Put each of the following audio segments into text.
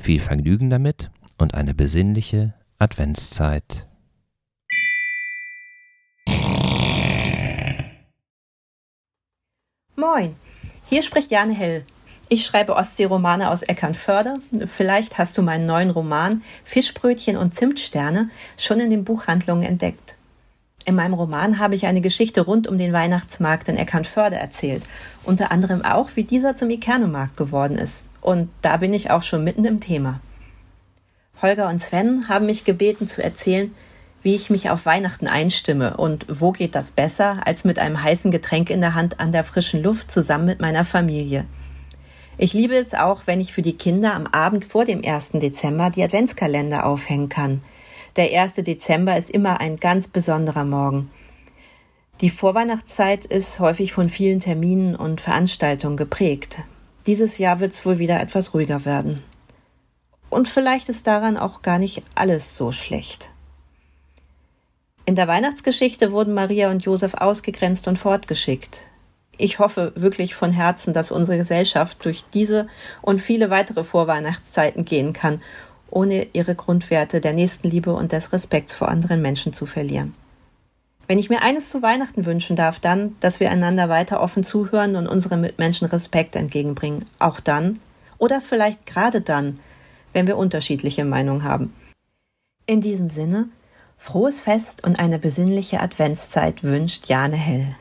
Viel Vergnügen damit und eine besinnliche Adventszeit. Moin, hier spricht Jane Hell. Ich schreibe Ostseeromane aus Eckernförde. Vielleicht hast du meinen neuen Roman Fischbrötchen und Zimtsterne schon in den Buchhandlungen entdeckt. In meinem Roman habe ich eine Geschichte rund um den Weihnachtsmarkt in Eckernförde erzählt. Unter anderem auch, wie dieser zum Ikernemarkt geworden ist. Und da bin ich auch schon mitten im Thema. Holger und Sven haben mich gebeten zu erzählen, wie ich mich auf Weihnachten einstimme und wo geht das besser als mit einem heißen Getränk in der Hand an der frischen Luft zusammen mit meiner Familie. Ich liebe es auch, wenn ich für die Kinder am Abend vor dem 1. Dezember die Adventskalender aufhängen kann. Der 1. Dezember ist immer ein ganz besonderer Morgen. Die Vorweihnachtszeit ist häufig von vielen Terminen und Veranstaltungen geprägt. Dieses Jahr wird es wohl wieder etwas ruhiger werden. Und vielleicht ist daran auch gar nicht alles so schlecht. In der Weihnachtsgeschichte wurden Maria und Josef ausgegrenzt und fortgeschickt ich hoffe wirklich von Herzen, dass unsere Gesellschaft durch diese und viele weitere Vorweihnachtszeiten gehen kann, ohne ihre Grundwerte der Nächstenliebe und des Respekts vor anderen Menschen zu verlieren. Wenn ich mir eines zu Weihnachten wünschen darf, dann, dass wir einander weiter offen zuhören und unseren Mitmenschen Respekt entgegenbringen. Auch dann oder vielleicht gerade dann, wenn wir unterschiedliche Meinungen haben. In diesem Sinne, frohes Fest und eine besinnliche Adventszeit wünscht Jane Hell.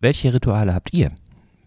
Welche Rituale habt ihr?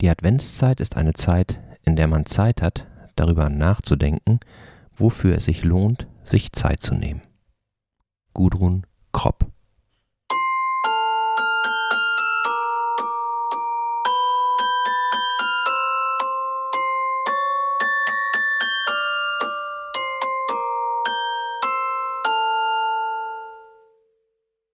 Die Adventszeit ist eine Zeit, in der man Zeit hat, darüber nachzudenken, wofür es sich lohnt, sich Zeit zu nehmen. Gudrun